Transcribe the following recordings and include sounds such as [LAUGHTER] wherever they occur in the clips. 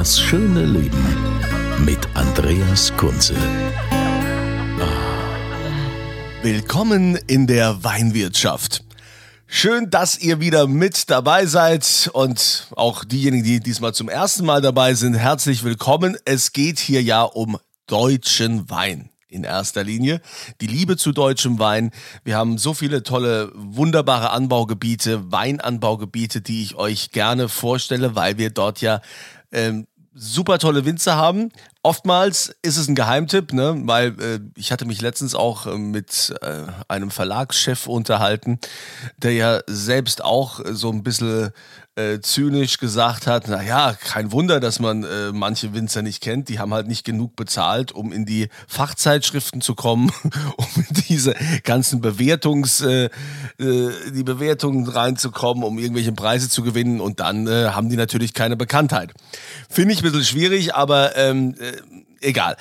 Das schöne Leben mit Andreas Kunze. Willkommen in der Weinwirtschaft. Schön, dass ihr wieder mit dabei seid und auch diejenigen, die diesmal zum ersten Mal dabei sind, herzlich willkommen. Es geht hier ja um deutschen Wein in erster Linie. Die Liebe zu deutschem Wein. Wir haben so viele tolle, wunderbare Anbaugebiete, Weinanbaugebiete, die ich euch gerne vorstelle, weil wir dort ja ähm, super tolle Winzer haben. Oftmals ist es ein Geheimtipp, ne? weil äh, ich hatte mich letztens auch äh, mit äh, einem Verlagschef unterhalten, der ja selbst auch so ein bisschen äh, zynisch gesagt hat, na ja, kein Wunder, dass man äh, manche Winzer nicht kennt, die haben halt nicht genug bezahlt, um in die Fachzeitschriften zu kommen, [LAUGHS] um in diese ganzen Bewertungs, äh, äh, die Bewertungen reinzukommen, um irgendwelche Preise zu gewinnen und dann äh, haben die natürlich keine Bekanntheit. Finde ich ein bisschen schwierig, aber ähm, äh, egal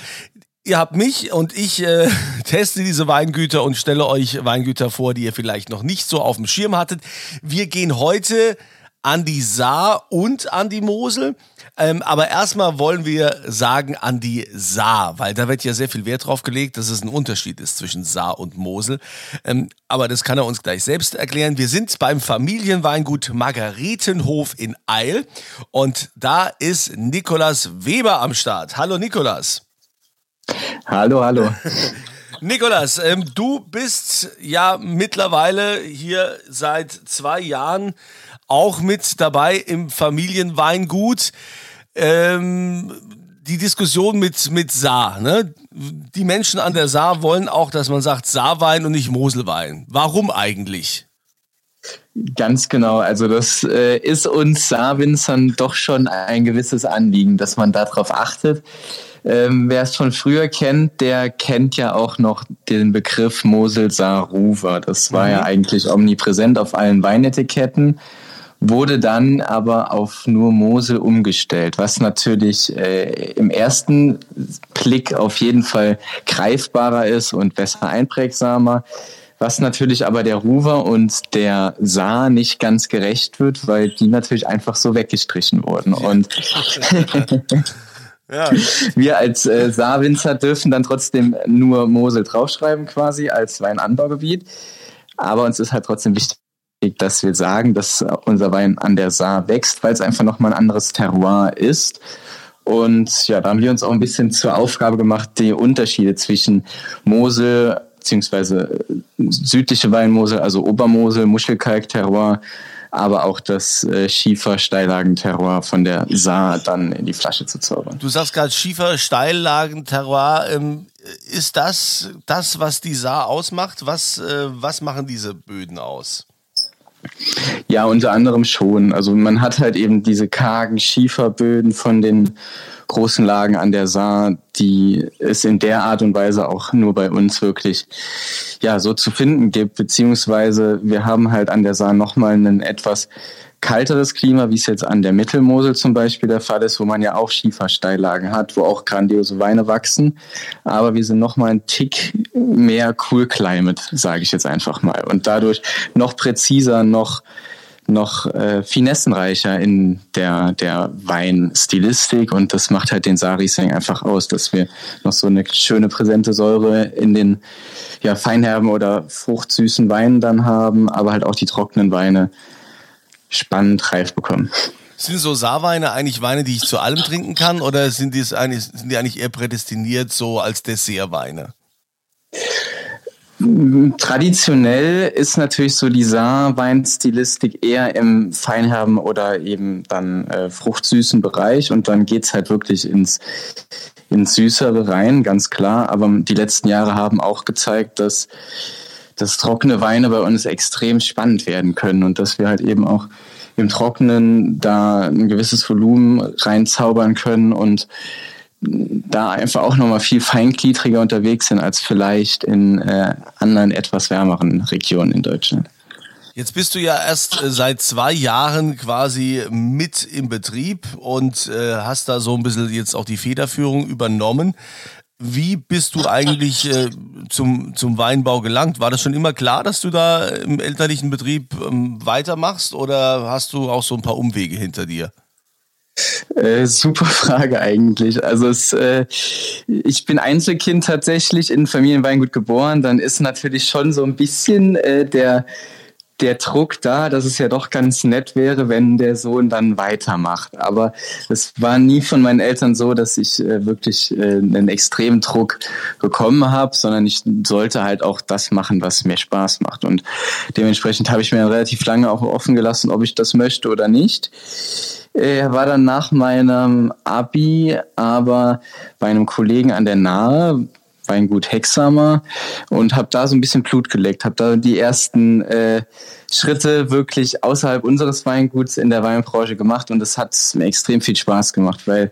ihr habt mich und ich äh, [LAUGHS] teste diese Weingüter und stelle euch Weingüter vor, die ihr vielleicht noch nicht so auf dem Schirm hattet. Wir gehen heute an die Saar und an die Mosel. Ähm, aber erstmal wollen wir sagen an die Saar, weil da wird ja sehr viel Wert drauf gelegt, dass es ein Unterschied ist zwischen Saar und Mosel. Ähm, aber das kann er uns gleich selbst erklären. Wir sind beim Familienweingut Margaretenhof in Eil und da ist Nikolas Weber am Start. Hallo Nikolas. Hallo, hallo. [LAUGHS] Nikolas, ähm, du bist ja mittlerweile hier seit zwei Jahren auch mit dabei im Familienweingut. Ähm, die Diskussion mit, mit Saar. Ne? Die Menschen an der Saar wollen auch, dass man sagt Saarwein und nicht Moselwein. Warum eigentlich? Ganz genau. Also das äh, ist uns Saarwinzern doch schon ein gewisses Anliegen, dass man darauf achtet. Ähm, Wer es von früher kennt, der kennt ja auch noch den Begriff Mosel Saar Ruwer. Das war mhm. ja eigentlich omnipräsent auf allen Weinetiketten wurde dann aber auf nur Mosel umgestellt, was natürlich äh, im ersten Blick auf jeden Fall greifbarer ist und besser einprägsamer. Was natürlich aber der Ruwer und der Saar nicht ganz gerecht wird, weil die natürlich einfach so weggestrichen wurden. Und [LAUGHS] ja. wir als äh, Saarwinzer dürfen dann trotzdem nur Mosel draufschreiben quasi als Weinanbaugebiet. Aber uns ist halt trotzdem wichtig, dass wir sagen, dass unser Wein an der Saar wächst, weil es einfach nochmal ein anderes Terroir ist. Und ja, da haben wir uns auch ein bisschen zur Aufgabe gemacht, die Unterschiede zwischen Mosel beziehungsweise südliche Weinmosel, also Obermosel, Muschelkalk-Terroir, aber auch das äh, Schiefer-Steillagen-Terroir von der Saar dann in die Flasche zu zaubern. Du sagst gerade Schiefer-Steillagen-Terroir. Ähm, ist das das, was die Saar ausmacht? Was, äh, was machen diese Böden aus? Ja, unter anderem schon. Also man hat halt eben diese kargen Schieferböden von den großen Lagen an der Saar, die es in der Art und Weise auch nur bei uns wirklich ja so zu finden gibt, beziehungsweise wir haben halt an der Saar nochmal einen etwas kalteres Klima, wie es jetzt an der Mittelmosel zum Beispiel der Fall ist, wo man ja auch Schiefersteillagen hat, wo auch grandiose Weine wachsen. Aber wir sind noch mal ein Tick mehr Cool Climate, sage ich jetzt einfach mal. Und dadurch noch präziser, noch noch äh, finessenreicher in der, der Weinstilistik und das macht halt den Sarising einfach aus, dass wir noch so eine schöne präsente Säure in den ja, feinherben oder fruchtsüßen Weinen dann haben, aber halt auch die trockenen Weine spannend reif bekommen. Sind so Saarweine eigentlich Weine, die ich zu allem trinken kann oder sind die, eigentlich, sind die eigentlich eher prädestiniert so als Dessertweine? Traditionell ist natürlich so die Saar-Weinstilistik eher im Feinherben oder eben dann äh, fruchtsüßen Bereich und dann geht's halt wirklich ins, ins Süßere rein, ganz klar. Aber die letzten Jahre haben auch gezeigt, dass, dass trockene Weine bei uns extrem spannend werden können und dass wir halt eben auch im Trockenen da ein gewisses Volumen reinzaubern können und da einfach auch nochmal viel feingliedriger unterwegs sind als vielleicht in äh, anderen etwas wärmeren Regionen in Deutschland. Jetzt bist du ja erst äh, seit zwei Jahren quasi mit im Betrieb und äh, hast da so ein bisschen jetzt auch die Federführung übernommen. Wie bist du eigentlich äh, zum, zum Weinbau gelangt? War das schon immer klar, dass du da im elterlichen Betrieb ähm, weitermachst oder hast du auch so ein paar Umwege hinter dir? Äh, super [LAUGHS] Frage eigentlich. Also es, äh, ich bin Einzelkind tatsächlich in Familienweingut geboren. Dann ist natürlich schon so ein bisschen äh, der der Druck da, dass es ja doch ganz nett wäre, wenn der Sohn dann weitermacht. Aber es war nie von meinen Eltern so, dass ich äh, wirklich äh, einen extremen Druck bekommen habe, sondern ich sollte halt auch das machen, was mir Spaß macht. Und dementsprechend habe ich mir relativ lange auch offen gelassen, ob ich das möchte oder nicht. Er war dann nach meinem Abi aber bei einem Kollegen an der Nahe, Weingut Hexamer und habe da so ein bisschen Blut geleckt, habe da die ersten äh, Schritte wirklich außerhalb unseres Weinguts in der Weinbranche gemacht und es hat mir extrem viel Spaß gemacht, weil,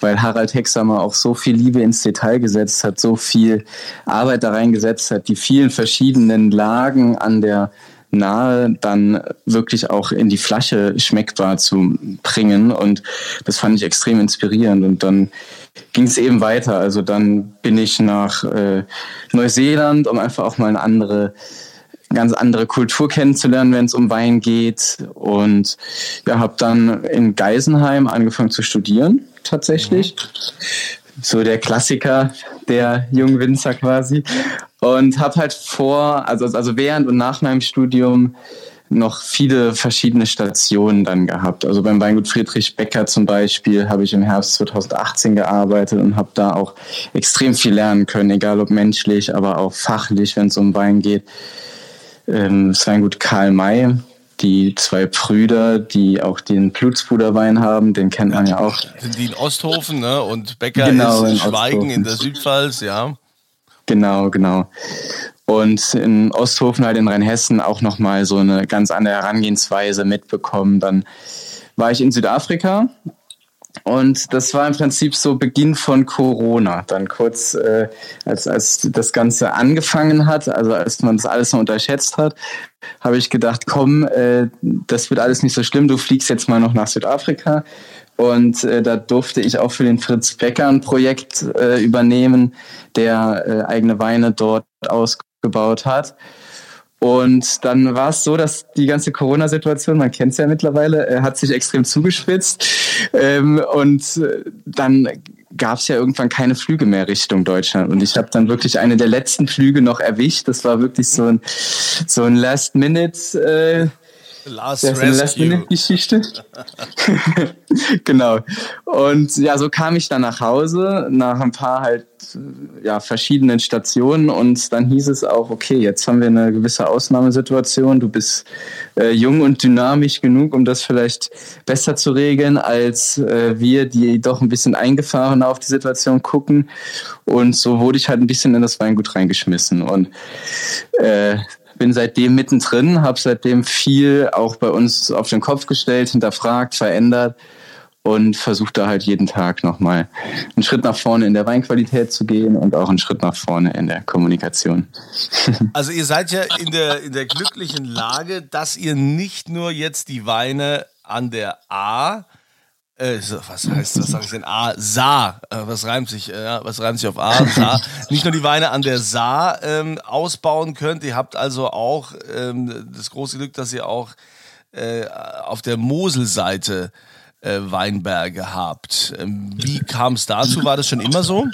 weil Harald Hexamer auch so viel Liebe ins Detail gesetzt hat, so viel Arbeit da reingesetzt hat, die vielen verschiedenen Lagen an der nahe dann wirklich auch in die Flasche schmeckbar zu bringen. Und das fand ich extrem inspirierend. Und dann ging es eben weiter. Also dann bin ich nach äh, Neuseeland, um einfach auch mal eine andere ganz andere Kultur kennenzulernen, wenn es um Wein geht. Und ja, habe dann in Geisenheim angefangen zu studieren, tatsächlich. Mhm. So der Klassiker der jungen Winzer quasi. Und habe halt vor, also, also während und nach meinem Studium noch viele verschiedene Stationen dann gehabt. Also beim Weingut Friedrich Becker zum Beispiel habe ich im Herbst 2018 gearbeitet und habe da auch extrem viel lernen können, egal ob menschlich, aber auch fachlich, wenn es um Wein geht. Ähm, das Weingut Karl May, die zwei Brüder, die auch den Blutspuderwein haben, den kennt man ja auch. Sind die in Osthofen, ne? Und Becker genau, ist in Schweigen Osthofen. in der Südpfalz, ja. Genau, genau. Und in Osthofen halt in Rheinhessen auch nochmal so eine ganz andere Herangehensweise mitbekommen. Dann war ich in Südafrika und das war im Prinzip so Beginn von Corona. Dann kurz, äh, als, als das Ganze angefangen hat, also als man das alles noch unterschätzt hat, habe ich gedacht, komm, äh, das wird alles nicht so schlimm, du fliegst jetzt mal noch nach Südafrika. Und äh, da durfte ich auch für den Fritz Becker ein Projekt äh, übernehmen, der äh, eigene Weine dort ausgebaut hat. Und dann war es so, dass die ganze Corona-Situation, man kennt es ja mittlerweile, äh, hat sich extrem zugespitzt. Ähm, und äh, dann gab es ja irgendwann keine Flüge mehr Richtung Deutschland. Und ich habe dann wirklich eine der letzten Flüge noch erwischt. Das war wirklich so ein, so ein Last-Minute. Äh, Last das Rescue. eine Geschichte. [LAUGHS] genau. Und ja, so kam ich dann nach Hause, nach ein paar halt ja, verschiedenen Stationen und dann hieß es auch, okay, jetzt haben wir eine gewisse Ausnahmesituation, du bist äh, jung und dynamisch genug, um das vielleicht besser zu regeln, als äh, wir, die doch ein bisschen eingefahrener auf die Situation gucken. Und so wurde ich halt ein bisschen in das Weingut reingeschmissen. Und äh, bin seitdem mittendrin, habe seitdem viel auch bei uns auf den Kopf gestellt, hinterfragt, verändert und versuche da halt jeden Tag nochmal einen Schritt nach vorne in der Weinqualität zu gehen und auch einen Schritt nach vorne in der Kommunikation. [LAUGHS] Also ihr seid ja in der, in der glücklichen Lage, dass ihr nicht nur jetzt die Weine an der A äh, was heißt, was sage ich denn? A, Saar. Äh, was reimt sich, äh, was reimt sich auf A? Saar. Nicht nur die Weine an der Saar ähm, ausbauen könnt, ihr habt also auch ähm, das große Glück, dass ihr auch äh, auf der Moselseite äh, Weinberge habt. Ähm, wie kam es dazu? War das schon immer so?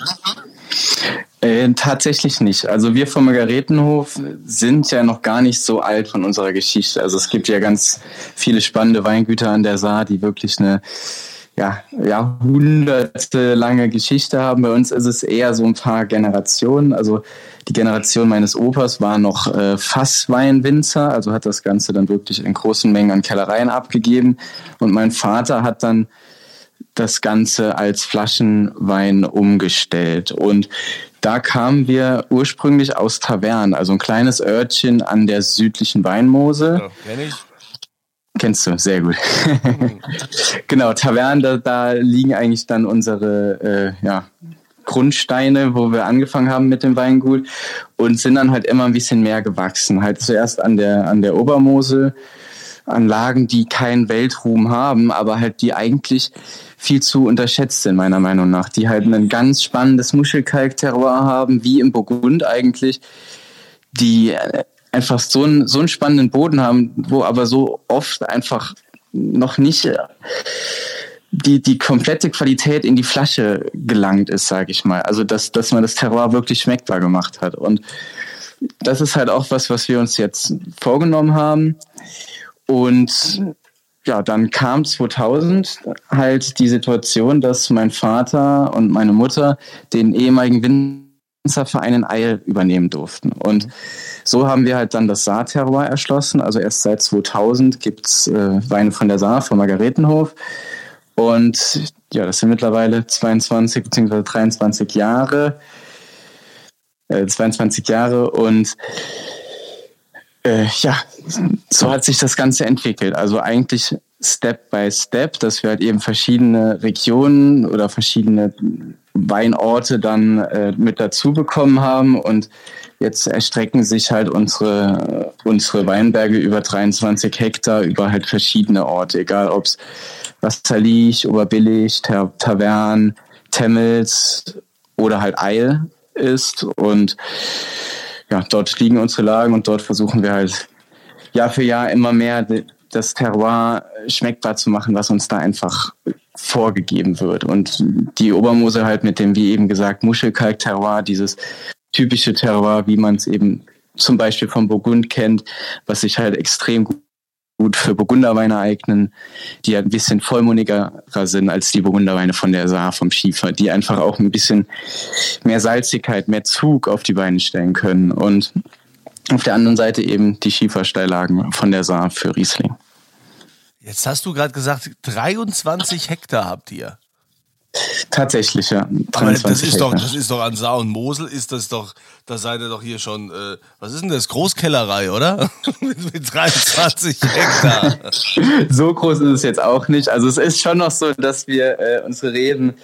Äh, tatsächlich nicht. Also wir vom Margaretenhof sind ja noch gar nicht so alt von unserer Geschichte. Also es gibt ja ganz viele spannende Weingüter an der Saar, die wirklich eine ja, jahrhundertelange Geschichte haben. Bei uns ist es eher so ein paar Generationen. Also die Generation meines Opas war noch äh, Fassweinwinzer, also hat das Ganze dann wirklich in großen Mengen an Kellereien abgegeben. Und mein Vater hat dann das Ganze als Flaschenwein umgestellt. Und da kamen wir ursprünglich aus Tavern, also ein kleines Örtchen an der südlichen Weinmose. Ja, kenn ich. Kennst du, sehr gut. [LAUGHS] genau, Tavern, da, da, liegen eigentlich dann unsere äh, ja, Grundsteine, wo wir angefangen haben mit dem Weingut und sind dann halt immer ein bisschen mehr gewachsen. Halt zuerst an der, an der Obermosel, an Lagen, die keinen Weltruhm haben, aber halt die eigentlich viel zu unterschätzt sind, meiner Meinung nach. Die halt ein ganz spannendes Muschelkalk-Terroir haben, wie im Burgund eigentlich, die äh, einfach so einen, so einen spannenden Boden haben, wo aber so oft einfach noch nicht äh, die, die komplette Qualität in die Flasche gelangt ist, sage ich mal. Also, dass, dass man das Terroir wirklich schmeckbar gemacht hat. Und das ist halt auch was, was wir uns jetzt vorgenommen haben. Und ja, dann kam 2000 halt die Situation, dass mein Vater und meine Mutter den ehemaligen Winzerverein in Eil übernehmen durften. Und so haben wir halt dann das Saarterroir erschlossen. Also erst seit 2000 gibt's äh, Weine von der Saar, von Margaretenhof. Und ja, das sind mittlerweile 22 bzw. 23 Jahre. Äh, 22 Jahre und äh, ja, so hat sich das Ganze entwickelt. Also eigentlich Step by Step, dass wir halt eben verschiedene Regionen oder verschiedene Weinorte dann äh, mit dazu bekommen haben. Und jetzt erstrecken sich halt unsere, unsere Weinberge über 23 Hektar über halt verschiedene Orte, egal ob es Wasserlich, Oberbillig, Tavern, Temmels oder halt Eil ist. Und ja, dort liegen unsere Lagen und dort versuchen wir halt Jahr für Jahr immer mehr das Terroir schmeckbar zu machen, was uns da einfach vorgegeben wird. Und die Obermosel halt mit dem, wie eben gesagt, Muschelkalk-Terroir, dieses typische Terroir, wie man es eben zum Beispiel vom Burgund kennt, was sich halt extrem gut gut für Burgunderweine eignen, die ein bisschen vollmundiger sind als die Burgunderweine von der Saar vom Schiefer, die einfach auch ein bisschen mehr Salzigkeit, mehr Zug auf die Beine stellen können. Und auf der anderen Seite eben die Schiefersteillagen von der Saar für Riesling. Jetzt hast du gerade gesagt, 23 Hektar habt ihr. Tatsächlich, ja. Aber das ist doch, das ist doch an Saar und Mosel ist das doch, da seid ihr doch hier schon, äh, was ist denn das? Großkellerei, oder? [LAUGHS] mit, mit 23 Hektar. [LAUGHS] so groß ist es jetzt auch nicht. Also es ist schon noch so, dass wir äh, unsere Reden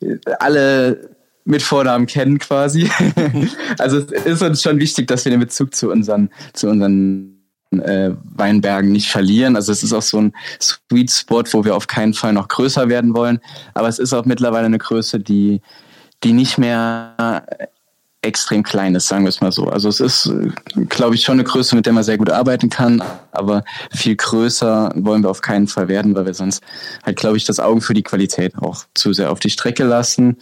äh, alle mit Vornamen kennen quasi. [LAUGHS] also es ist uns schon wichtig, dass wir den Bezug zu unseren, zu unseren äh, Weinbergen nicht verlieren. Also es ist auch so ein Sweet Spot, wo wir auf keinen Fall noch größer werden wollen. Aber es ist auch mittlerweile eine Größe, die, die nicht mehr extrem klein ist, sagen wir es mal so. Also es ist, glaube ich, schon eine Größe, mit der man sehr gut arbeiten kann, aber viel größer wollen wir auf keinen Fall werden, weil wir sonst halt, glaube ich, das Auge für die Qualität auch zu sehr auf die Strecke lassen.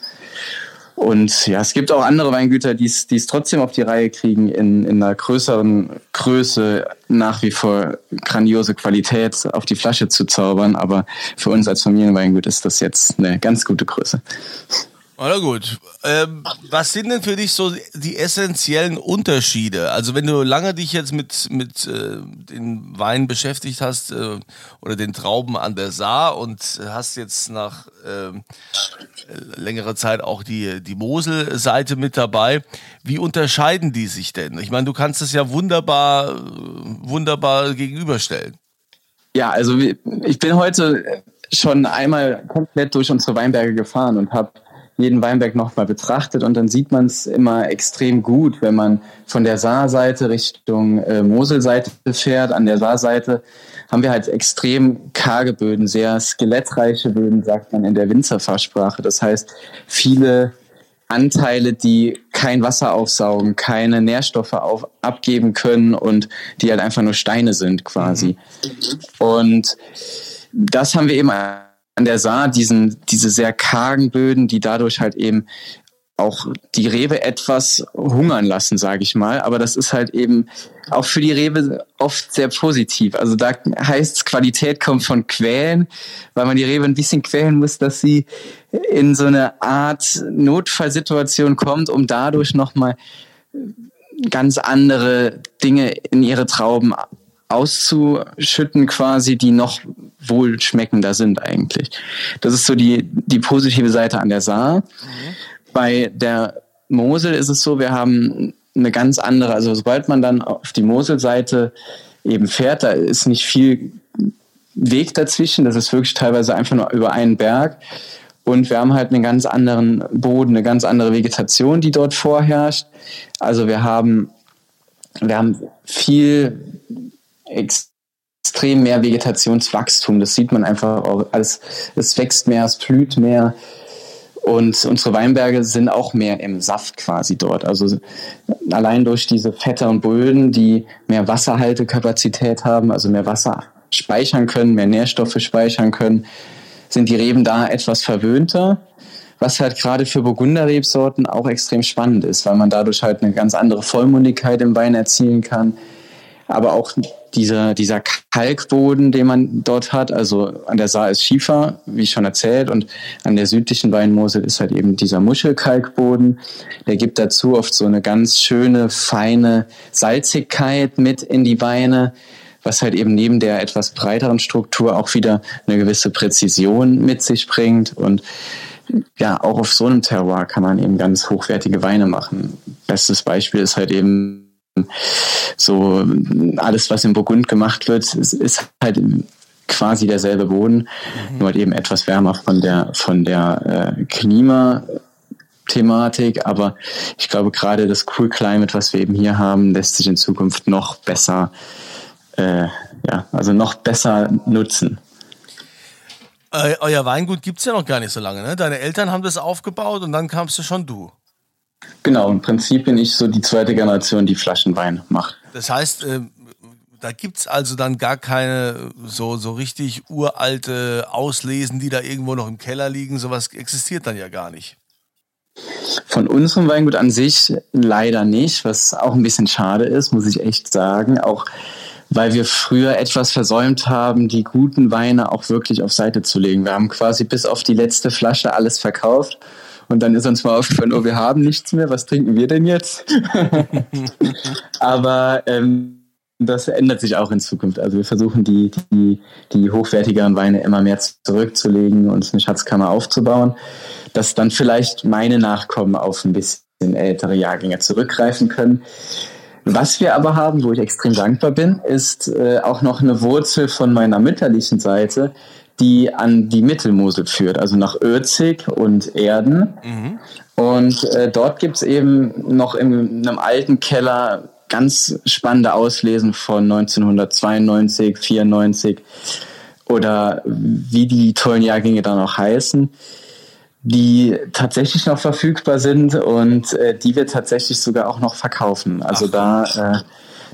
Und ja, es gibt auch andere Weingüter, die es trotzdem auf die Reihe kriegen, in, in einer größeren Größe nach wie vor grandiose Qualität auf die Flasche zu zaubern. Aber für uns als Familienweingut ist das jetzt eine ganz gute Größe. Na gut. Ähm, was sind denn für dich so die essentiellen Unterschiede? Also wenn du lange dich jetzt mit, mit äh, den Weinen beschäftigt hast äh, oder den Trauben an der Saar und hast jetzt nach äh, längerer Zeit auch die, die Mosel-Seite mit dabei, wie unterscheiden die sich denn? Ich meine, du kannst es ja wunderbar, wunderbar gegenüberstellen. Ja, also ich bin heute schon einmal komplett durch unsere Weinberge gefahren und habe jeden Weinberg nochmal betrachtet und dann sieht man es immer extrem gut, wenn man von der Saarseite Richtung äh, Moselseite fährt. An der Saarseite haben wir halt extrem karge Böden, sehr skelettreiche Böden, sagt man in der Winzerfachsprache. Das heißt, viele Anteile, die kein Wasser aufsaugen, keine Nährstoffe auf, abgeben können und die halt einfach nur Steine sind quasi. Mhm. Und das haben wir eben an der Saar diesen, diese sehr kargen Böden, die dadurch halt eben auch die Rebe etwas hungern lassen, sage ich mal. Aber das ist halt eben auch für die Rebe oft sehr positiv. Also da heißt Qualität kommt von Quälen, weil man die Rebe ein bisschen quälen muss, dass sie in so eine Art Notfallsituation kommt, um dadurch nochmal ganz andere Dinge in ihre Trauben auszuschütten quasi, die noch wohlschmeckender sind eigentlich. Das ist so die, die positive Seite an der Saar. Mhm. Bei der Mosel ist es so, wir haben eine ganz andere, also sobald man dann auf die Moselseite eben fährt, da ist nicht viel Weg dazwischen, das ist wirklich teilweise einfach nur über einen Berg. Und wir haben halt einen ganz anderen Boden, eine ganz andere Vegetation, die dort vorherrscht. Also wir haben, wir haben viel extrem mehr Vegetationswachstum. Das sieht man einfach auch. Alles, es wächst mehr, es blüht mehr. Und unsere Weinberge sind auch mehr im Saft quasi dort. Also allein durch diese Fette und Böden, die mehr Wasserhaltekapazität haben, also mehr Wasser speichern können, mehr Nährstoffe speichern können, sind die Reben da etwas verwöhnter. Was halt gerade für Burgunderrebsorten auch extrem spannend ist, weil man dadurch halt eine ganz andere Vollmundigkeit im Wein erzielen kann aber auch dieser, dieser Kalkboden, den man dort hat, also an der Saar ist Schiefer, wie schon erzählt, und an der südlichen Weinmosel ist halt eben dieser Muschelkalkboden. Der gibt dazu oft so eine ganz schöne, feine Salzigkeit mit in die Weine, was halt eben neben der etwas breiteren Struktur auch wieder eine gewisse Präzision mit sich bringt und ja, auch auf so einem Terroir kann man eben ganz hochwertige Weine machen. Bestes Beispiel ist halt eben so alles, was im Burgund gemacht wird, ist, ist halt quasi derselbe Boden, mhm. nur halt eben etwas wärmer von der von der äh, Klima. Thematik, aber ich glaube gerade das Cool Climate, was wir eben hier haben, lässt sich in Zukunft noch besser, äh, ja, also noch besser nutzen. Euer Weingut gibt es ja noch gar nicht so lange, ne? Deine Eltern haben das aufgebaut und dann kamst du schon du. Genau, im Prinzip bin ich so die zweite Generation, die Flaschenwein macht. Das heißt, äh, da gibt es also dann gar keine so, so richtig uralte Auslesen, die da irgendwo noch im Keller liegen. Sowas existiert dann ja gar nicht. Von unserem Weingut an sich leider nicht, was auch ein bisschen schade ist, muss ich echt sagen. Auch weil wir früher etwas versäumt haben, die guten Weine auch wirklich auf Seite zu legen. Wir haben quasi bis auf die letzte Flasche alles verkauft und dann ist uns mal aufgefallen, oh, wir haben nichts mehr, was trinken wir denn jetzt? [LAUGHS] Aber ähm, das ändert sich auch in Zukunft. Also wir versuchen die, die, die hochwertigeren Weine immer mehr zurückzulegen und eine Schatzkammer aufzubauen, dass dann vielleicht meine Nachkommen auf ein bisschen ältere Jahrgänge zurückgreifen können. Was wir aber haben, wo ich extrem dankbar bin, ist äh, auch noch eine Wurzel von meiner mütterlichen Seite, die an die Mittelmosel führt, also nach Örzig und Erden. Mhm. Und äh, dort gibt's eben noch in einem alten Keller ganz spannende Auslesen von 1992, 94 oder wie die tollen Jahrgänge dann auch heißen, die tatsächlich noch verfügbar sind und äh, die wir tatsächlich sogar auch noch verkaufen. Also Ach. da äh,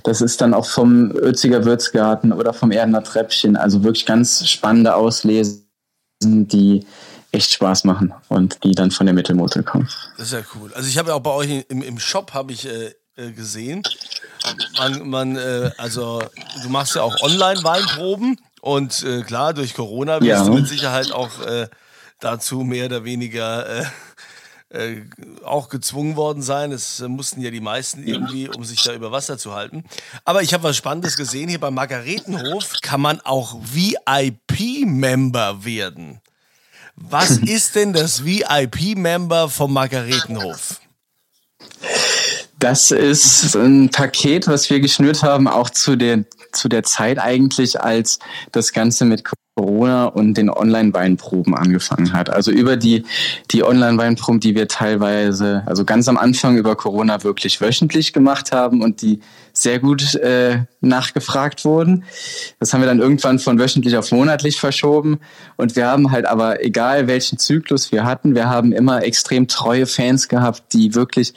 das ist dann auch vom Ötziger Würzgarten oder vom Erdener Treppchen. Also wirklich ganz spannende Auslesen, die echt Spaß machen und die dann von der Mittelmotel kommen. Das ist ja cool. Also ich habe ja auch bei euch im, im Shop habe ich äh, äh, gesehen. Man, man äh, also du machst ja auch Online-Weinproben und äh, klar, durch Corona wirst ja. du mit Sicherheit auch äh, dazu mehr oder weniger äh, auch gezwungen worden sein. Es äh, mussten ja die meisten irgendwie, um sich da über Wasser zu halten. Aber ich habe was Spannendes gesehen. Hier beim Margaretenhof kann man auch VIP-Member werden. Was [CLEARS THROAT] ist denn das VIP-Member vom Margaretenhof? Das ist ein Paket, was wir geschnürt haben, auch zu der, zu der Zeit eigentlich, als das Ganze mit Corona und den Online-Weinproben angefangen hat. Also über die, die Online-Weinproben, die wir teilweise, also ganz am Anfang über Corona wirklich wöchentlich gemacht haben und die sehr gut äh, nachgefragt wurden. Das haben wir dann irgendwann von wöchentlich auf monatlich verschoben. Und wir haben halt aber, egal welchen Zyklus wir hatten, wir haben immer extrem treue Fans gehabt, die wirklich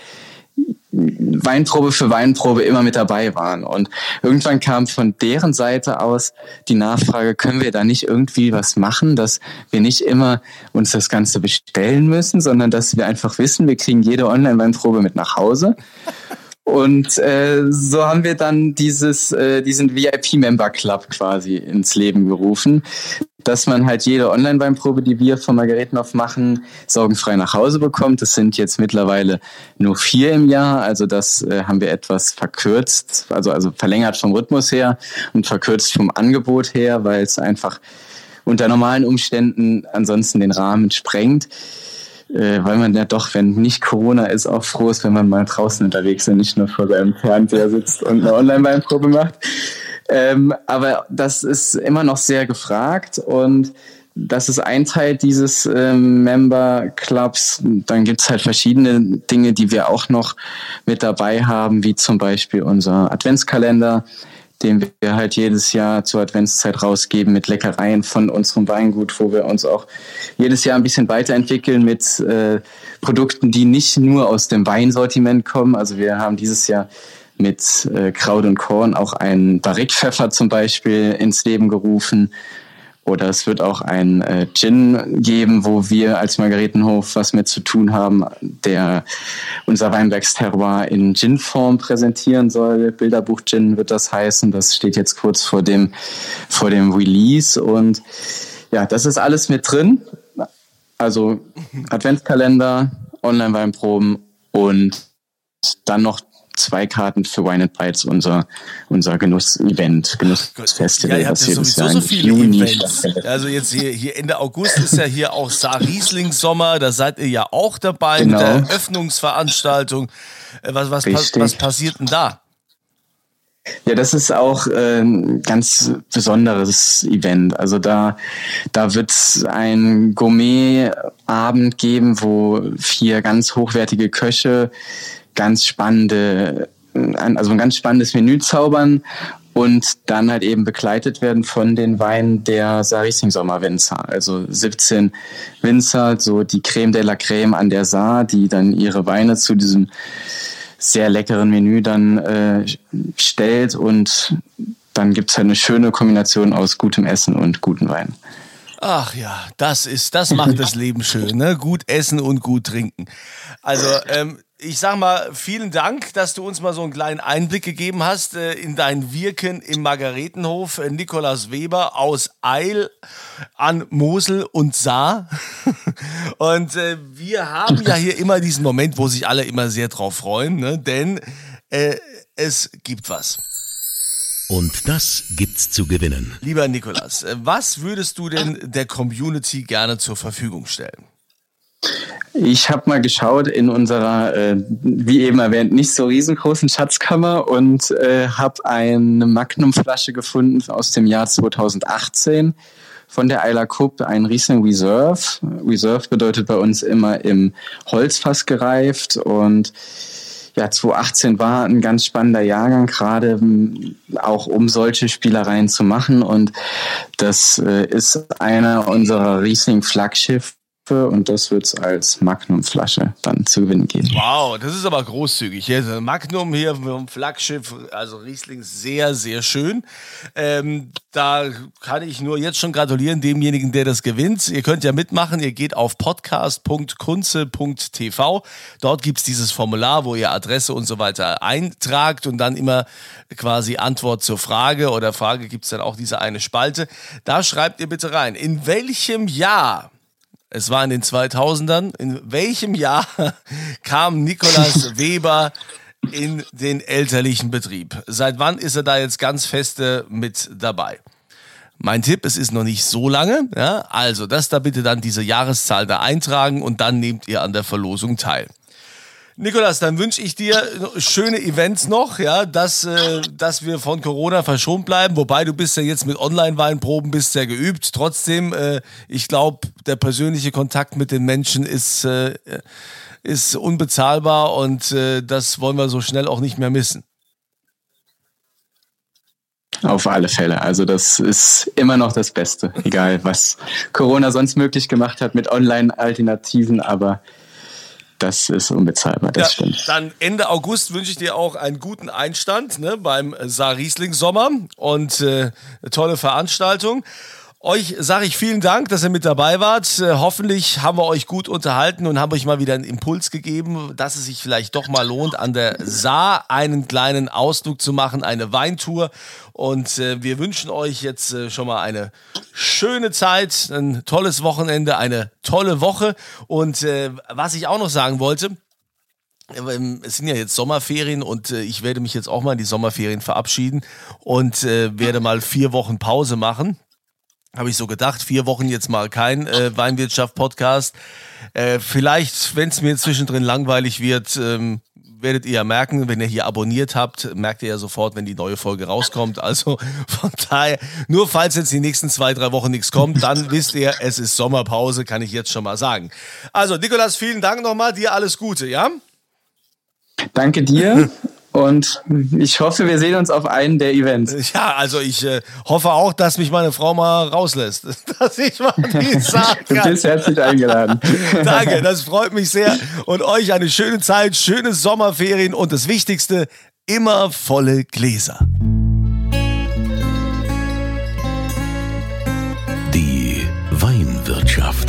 Weinprobe für Weinprobe immer mit dabei waren. Und irgendwann kam von deren Seite aus die Nachfrage, können wir da nicht irgendwie was machen, dass wir nicht immer uns das Ganze bestellen müssen, sondern dass wir einfach wissen, wir kriegen jede Online-Weinprobe mit nach Hause. Und äh, so haben wir dann dieses, äh, diesen VIP-Member Club quasi ins Leben gerufen, dass man halt jede Online-Weinprobe, die wir von Margaretenhof machen, sorgenfrei nach Hause bekommt. Das sind jetzt mittlerweile nur vier im Jahr, also das äh, haben wir etwas verkürzt, also, also verlängert vom Rhythmus her und verkürzt vom Angebot her, weil es einfach unter normalen Umständen ansonsten den Rahmen sprengt äh, weil man ja doch, wenn nicht Corona ist, auch froh ist, wenn man mal draußen unterwegs ist und nicht nur vor seinem Fernseher sitzt und eine Online-Weinprobe macht. Ähm, aber das ist immer noch sehr gefragt und das ist ein Teil dieses ähm, Member Clubs. Dann gibt's halt verschiedene Dinge, die wir auch noch mit dabei haben, wie zum Beispiel unser Adventskalender, den wir halt jedes Jahr zur Adventszeit rausgeben mit Leckereien von unserem Weingut, wo wir uns auch jedes Jahr ein bisschen weiterentwickeln mit äh, Produkten, die nicht nur aus dem Weinsortiment kommen. Also wir haben dieses Jahr mit äh, Kraut und Korn auch einen Barrique-Pfeffer zum Beispiel ins Leben gerufen oder es wird auch ein äh, Gin geben, wo wir als Margaretenhof was mit zu tun haben, der unser Weinbergsterroir in Gin-Form präsentieren soll. Bilderbuch Gin wird das heißen. Das steht jetzt kurz vor dem, vor dem Release. Und ja, das ist alles mit drin. Also Adventskalender, Online-Weinproben und dann noch zwei Karten für Wine and Bites, unser, unser Genuss-Event, Genussfestival, ja, was jedes Jahr so viele Juni Events. Also jetzt hier, hier Ende August ist ja hier auch Saar Riesling Sommer, da seid ihr ja auch dabei genau. mit der. Eröffnungsveranstaltung. Äh, was, was, was passiert denn da? Ja, das ist auch ein ganz besonderes Event. Also da, da wird es ein Gourmet-Abend geben, wo vier ganz hochwertige Köche ganz spannende, also ein ganz spannendes Menü zaubern und dann halt eben begleitet werden von den Weinen der Sarising Sommerwinzer. Also 17 Winzer, so die Creme de la Creme an der Saar, die dann ihre Weine zu diesem sehr leckeren Menü dann äh, stellt und dann gibt es halt eine schöne Kombination aus gutem Essen und guten Wein. Ach ja, das ist, das macht das Leben schön, ne? Gut essen und gut trinken. Also ähm, ich sag mal, vielen Dank, dass du uns mal so einen kleinen Einblick gegeben hast äh, in dein Wirken im Margaretenhof. Äh, Nikolaus Weber aus Eil an Mosel und Saar. [LAUGHS] und äh, wir haben ja hier immer diesen Moment, wo sich alle immer sehr drauf freuen, ne? denn äh, es gibt was. Und das gibt's zu gewinnen. Lieber Nikolas, äh, was würdest du denn der Community gerne zur Verfügung stellen? Ich habe mal geschaut in unserer, äh, wie eben erwähnt, nicht so riesengroßen Schatzkammer und äh, habe eine Magnum-Flasche gefunden aus dem Jahr 2018 von der Isla Cup, ein Riesling Reserve. Reserve bedeutet bei uns immer im Holzfass gereift und ja, 2018 war ein ganz spannender Jahrgang, gerade auch um solche Spielereien zu machen. Und das äh, ist einer unserer Riesling-Flaggschiff und das wird es als Magnum-Flasche dann zu gewinnen geben. Wow, das ist aber großzügig. Magnum hier vom Flaggschiff, also Riesling, sehr, sehr schön. Ähm, da kann ich nur jetzt schon gratulieren demjenigen, der das gewinnt. Ihr könnt ja mitmachen. Ihr geht auf podcast.kunze.tv. Dort gibt es dieses Formular, wo ihr Adresse und so weiter eintragt und dann immer quasi Antwort zur Frage oder Frage gibt es dann auch diese eine Spalte. Da schreibt ihr bitte rein, in welchem Jahr es war in den 2000ern. In welchem Jahr [LAUGHS] kam Nikolaus [LAUGHS] Weber in den elterlichen Betrieb? Seit wann ist er da jetzt ganz feste mit dabei? Mein Tipp, es ist noch nicht so lange. Ja? Also, das da bitte dann diese Jahreszahl da eintragen und dann nehmt ihr an der Verlosung teil. Nikolas, dann wünsche ich dir schöne Events noch, ja, dass, äh, dass wir von Corona verschont bleiben. Wobei du bist ja jetzt mit Online-Weinproben bist ja geübt. Trotzdem, äh, ich glaube, der persönliche Kontakt mit den Menschen ist, äh, ist unbezahlbar und äh, das wollen wir so schnell auch nicht mehr missen. Auf alle Fälle. Also das ist immer noch das Beste, egal was Corona sonst möglich gemacht hat mit Online-Alternativen, aber das ist unbezahlbar, das ja, stimmt. Dann Ende August wünsche ich dir auch einen guten Einstand ne, beim Saar Riesling Sommer und äh, eine tolle Veranstaltung. Euch sage ich vielen Dank, dass ihr mit dabei wart. Äh, hoffentlich haben wir euch gut unterhalten und haben euch mal wieder einen Impuls gegeben, dass es sich vielleicht doch mal lohnt, an der Saar einen kleinen Ausflug zu machen, eine Weintour. Und äh, wir wünschen euch jetzt äh, schon mal eine schöne Zeit, ein tolles Wochenende, eine tolle Woche. Und was ich auch noch sagen wollte, ähm, es sind ja jetzt Sommerferien und ich werde mich jetzt auch mal in die Sommerferien verabschieden und werde mal vier Wochen Pause machen habe ich so gedacht, vier Wochen jetzt mal kein äh, Weinwirtschaft-Podcast. Äh, vielleicht, wenn es mir zwischendrin langweilig wird, ähm, werdet ihr ja merken, wenn ihr hier abonniert habt, merkt ihr ja sofort, wenn die neue Folge rauskommt. Also [LAUGHS] von daher, nur falls jetzt die nächsten zwei, drei Wochen nichts kommt, dann wisst ihr, es ist Sommerpause, kann ich jetzt schon mal sagen. Also Nikolas, vielen Dank nochmal, dir alles Gute, ja? Danke dir [LAUGHS] Und ich hoffe, wir sehen uns auf einem der Events. Ja, also ich äh, hoffe auch, dass mich meine Frau mal rauslässt, [LAUGHS] dass ich mal die [LAUGHS] sagen kann. Du bist herzlich eingeladen. [LAUGHS] Danke, das freut mich sehr. Und euch eine schöne Zeit, schöne Sommerferien und das Wichtigste, immer volle Gläser. Die Weinwirtschaft.